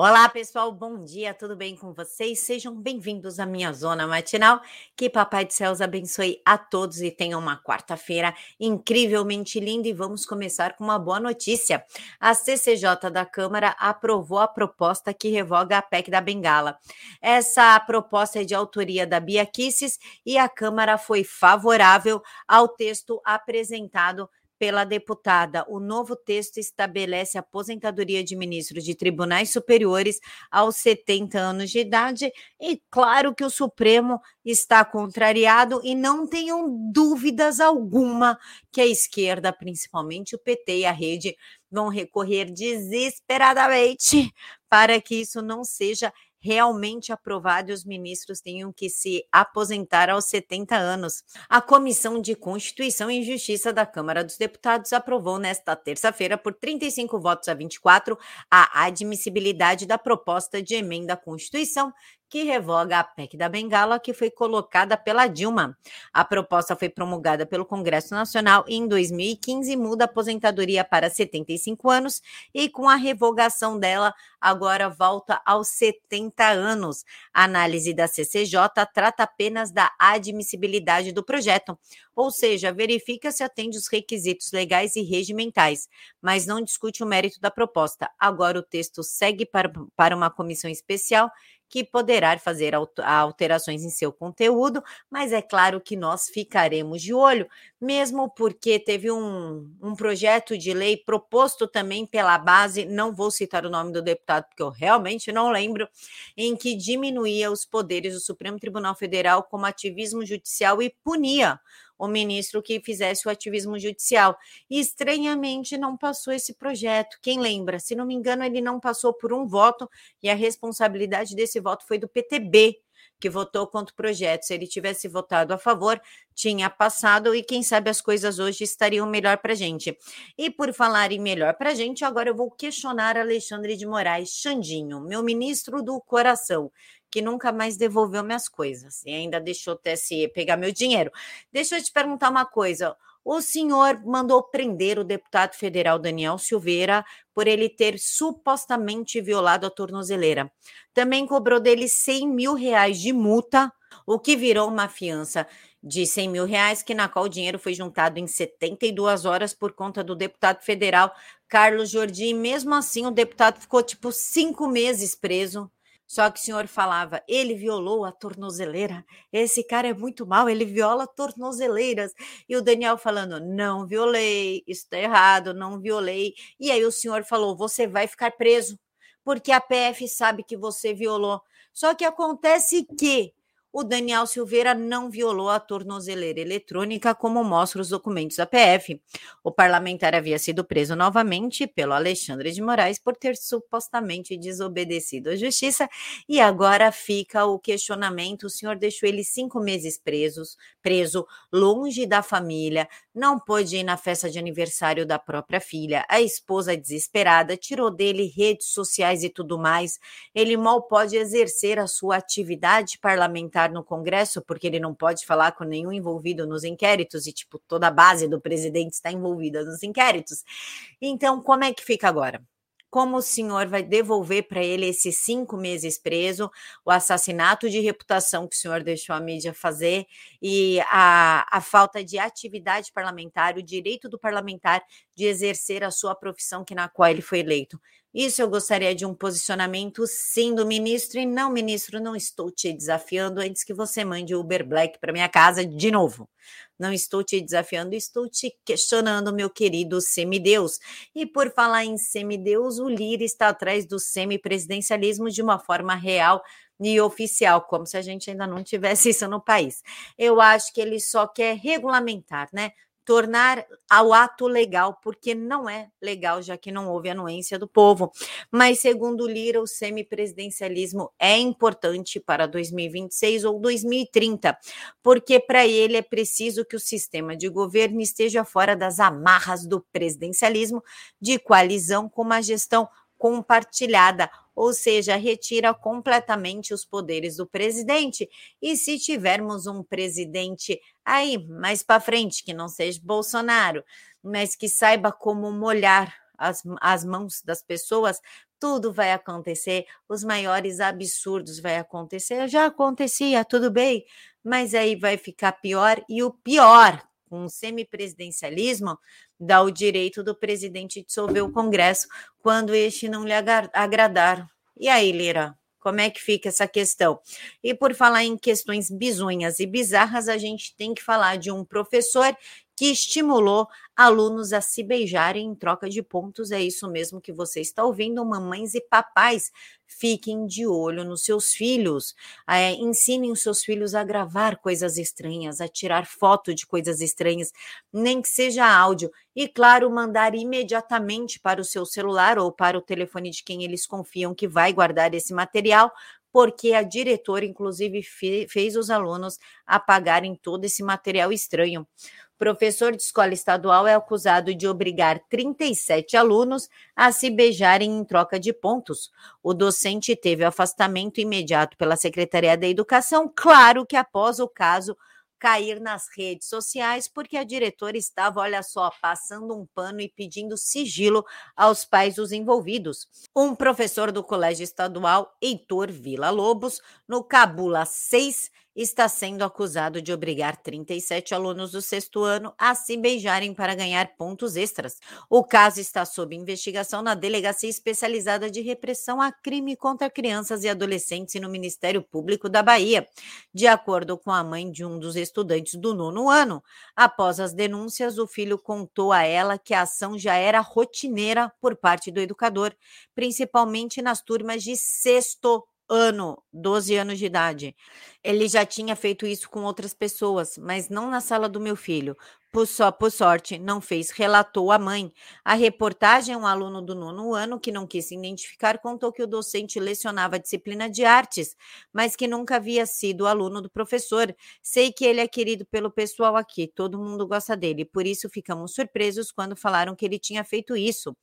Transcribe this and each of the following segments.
Olá, pessoal, bom dia, tudo bem com vocês? Sejam bem-vindos à minha zona matinal. Que Papai do Céu os abençoe a todos e tenham uma quarta-feira incrivelmente linda. E vamos começar com uma boa notícia. A CCJ da Câmara aprovou a proposta que revoga a PEC da Bengala. Essa proposta é de autoria da Bia Kisses e a Câmara foi favorável ao texto apresentado pela deputada. O novo texto estabelece aposentadoria de ministros de tribunais superiores aos 70 anos de idade, e claro que o Supremo está contrariado, e não tenham dúvidas alguma que a esquerda, principalmente o PT e a rede, vão recorrer desesperadamente para que isso não seja realmente aprovado e os ministros tenham que se aposentar aos 70 anos. A Comissão de Constituição e Justiça da Câmara dos Deputados aprovou nesta terça-feira, por 35 votos a 24, a admissibilidade da proposta de emenda à Constituição que revoga a PEC da Bengala, que foi colocada pela Dilma. A proposta foi promulgada pelo Congresso Nacional e, em 2015, muda a aposentadoria para 75 anos e, com a revogação dela, agora volta aos 70 anos. A análise da CCJ trata apenas da admissibilidade do projeto, ou seja, verifica se atende os requisitos legais e regimentais, mas não discute o mérito da proposta. Agora o texto segue para, para uma comissão especial que poderá fazer alterações em seu conteúdo, mas é claro que nós ficaremos de olho, mesmo porque teve um, um projeto de lei proposto também pela base, não vou citar o nome do deputado, porque eu realmente não lembro, em que diminuía os poderes do Supremo Tribunal Federal como ativismo judicial e punia o ministro que fizesse o ativismo judicial. E estranhamente não passou esse projeto. Quem lembra? Se não me engano, ele não passou por um voto e a responsabilidade desse voto foi do PTB que votou contra o projeto. Se ele tivesse votado a favor, tinha passado e quem sabe as coisas hoje estariam melhor para a gente. E por falar em melhor para a gente, agora eu vou questionar Alexandre de Moraes, Xandinho, meu ministro do coração que nunca mais devolveu minhas coisas e ainda deixou o TSE pegar meu dinheiro. Deixa eu te perguntar uma coisa. O senhor mandou prender o deputado federal Daniel Silveira por ele ter supostamente violado a tornozeleira. Também cobrou dele 100 mil reais de multa, o que virou uma fiança de 100 mil reais, que na qual o dinheiro foi juntado em 72 horas por conta do deputado federal Carlos Jordi. Mesmo assim, o deputado ficou tipo cinco meses preso só que o senhor falava, ele violou a tornozeleira. Esse cara é muito mal, ele viola tornozeleiras. E o Daniel falando, não violei, isso está errado, não violei. E aí o senhor falou, você vai ficar preso, porque a PF sabe que você violou. Só que acontece que o Daniel Silveira não violou a tornozeleira eletrônica, como mostram os documentos da PF. O parlamentar havia sido preso novamente pelo Alexandre de Moraes por ter supostamente desobedecido à justiça, e agora fica o questionamento: o senhor deixou ele cinco meses presos, preso, longe da família, não pôde ir na festa de aniversário da própria filha. A esposa desesperada tirou dele redes sociais e tudo mais. Ele mal pode exercer a sua atividade parlamentar no Congresso, porque ele não pode falar com nenhum envolvido nos inquéritos, e, tipo, toda a base do presidente está envolvida nos inquéritos. Então, como é que fica agora? Como o senhor vai devolver para ele esses cinco meses preso, o assassinato de reputação que o senhor deixou a mídia fazer e a, a falta de atividade parlamentar, o direito do parlamentar de exercer a sua profissão que na qual ele foi eleito. Isso eu gostaria de um posicionamento sim do ministro e não, ministro, não estou te desafiando antes que você mande o Uber Black para minha casa de novo. Não estou te desafiando, estou te questionando, meu querido semideus. E por falar em semideus, o Lira está atrás do semipresidencialismo de uma forma real e oficial, como se a gente ainda não tivesse isso no país. Eu acho que ele só quer regulamentar, né? Tornar ao ato legal, porque não é legal, já que não houve anuência do povo. Mas, segundo Lira, o semipresidencialismo é importante para 2026 ou 2030, porque para ele é preciso que o sistema de governo esteja fora das amarras do presidencialismo de coalizão com uma gestão compartilhada ou seja, retira completamente os poderes do presidente. E se tivermos um presidente aí mais para frente, que não seja Bolsonaro, mas que saiba como molhar as, as mãos das pessoas, tudo vai acontecer, os maiores absurdos vai acontecer. Já acontecia, tudo bem, mas aí vai ficar pior e o pior, com o semipresidencialismo, dá o direito do presidente dissolver o Congresso quando este não lhe agradar. E aí, Lira, como é que fica essa questão? E por falar em questões bizonhas e bizarras, a gente tem que falar de um professor que estimulou alunos a se beijarem em troca de pontos. É isso mesmo que você está ouvindo, mamães e papais. Fiquem de olho nos seus filhos. É, ensinem os seus filhos a gravar coisas estranhas, a tirar foto de coisas estranhas, nem que seja áudio. E, claro, mandar imediatamente para o seu celular ou para o telefone de quem eles confiam que vai guardar esse material, porque a diretora, inclusive, fez os alunos apagarem todo esse material estranho. Professor de escola estadual é acusado de obrigar 37 alunos a se beijarem em troca de pontos. O docente teve afastamento imediato pela Secretaria da Educação, claro que após o caso cair nas redes sociais, porque a diretora estava, olha só, passando um pano e pedindo sigilo aos pais dos envolvidos. Um professor do Colégio Estadual, Heitor Vila Lobos, no Cabula 6, está sendo acusado de obrigar 37 alunos do sexto ano a se beijarem para ganhar pontos extras. O caso está sob investigação na Delegacia Especializada de Repressão a Crime contra Crianças e Adolescentes e no Ministério Público da Bahia, de acordo com a mãe de um dos estudantes do nono ano. Após as denúncias, o filho contou a ela que a ação já era rotineira por parte do educador, principalmente nas turmas de sexto ano, 12 anos de idade. Ele já tinha feito isso com outras pessoas, mas não na sala do meu filho. Por, só, por sorte, não fez, relatou a mãe. A reportagem, um aluno do nono ano que não quis se identificar, contou que o docente lecionava a disciplina de artes, mas que nunca havia sido aluno do professor. Sei que ele é querido pelo pessoal aqui, todo mundo gosta dele, por isso ficamos surpresos quando falaram que ele tinha feito isso.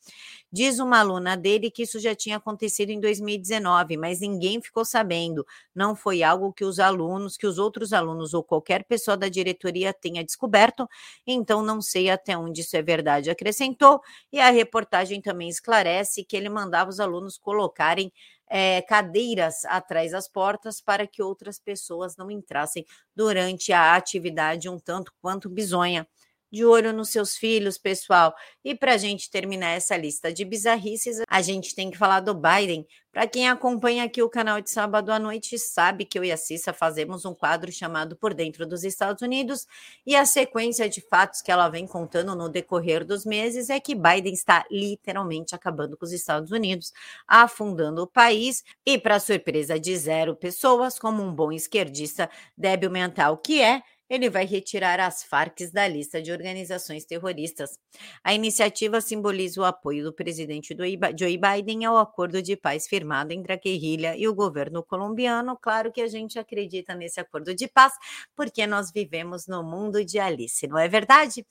Diz uma aluna dele que isso já tinha acontecido em 2019, mas ninguém ficou sabendo. Não foi algo que os alunos, que os outros alunos ou qualquer pessoa da diretoria tenha descoberto então não sei até onde isso é verdade, acrescentou. E a reportagem também esclarece que ele mandava os alunos colocarem é, cadeiras atrás das portas para que outras pessoas não entrassem durante a atividade um tanto quanto bizonha de olho nos seus filhos, pessoal. E para a gente terminar essa lista de bizarrices, a gente tem que falar do Biden. Para quem acompanha aqui o canal de sábado à noite, sabe que eu e a Cissa fazemos um quadro chamado Por Dentro dos Estados Unidos e a sequência de fatos que ela vem contando no decorrer dos meses é que Biden está literalmente acabando com os Estados Unidos, afundando o país e, para surpresa de zero pessoas, como um bom esquerdista débil mental que é, ele vai retirar as Farc da lista de organizações terroristas. A iniciativa simboliza o apoio do presidente Joe Biden ao acordo de paz firmado entre a guerrilha e o governo colombiano. Claro que a gente acredita nesse acordo de paz, porque nós vivemos no mundo de Alice, não é verdade?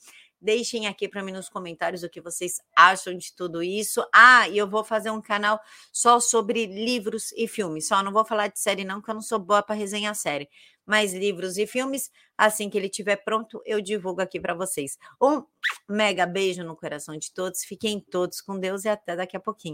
Deixem aqui para mim nos comentários o que vocês acham de tudo isso. Ah, e eu vou fazer um canal só sobre livros e filmes. Só não vou falar de série, não, porque eu não sou boa para resenhar série. Mas livros e filmes, assim que ele estiver pronto, eu divulgo aqui para vocês. Um mega beijo no coração de todos. Fiquem todos com Deus e até daqui a pouquinho.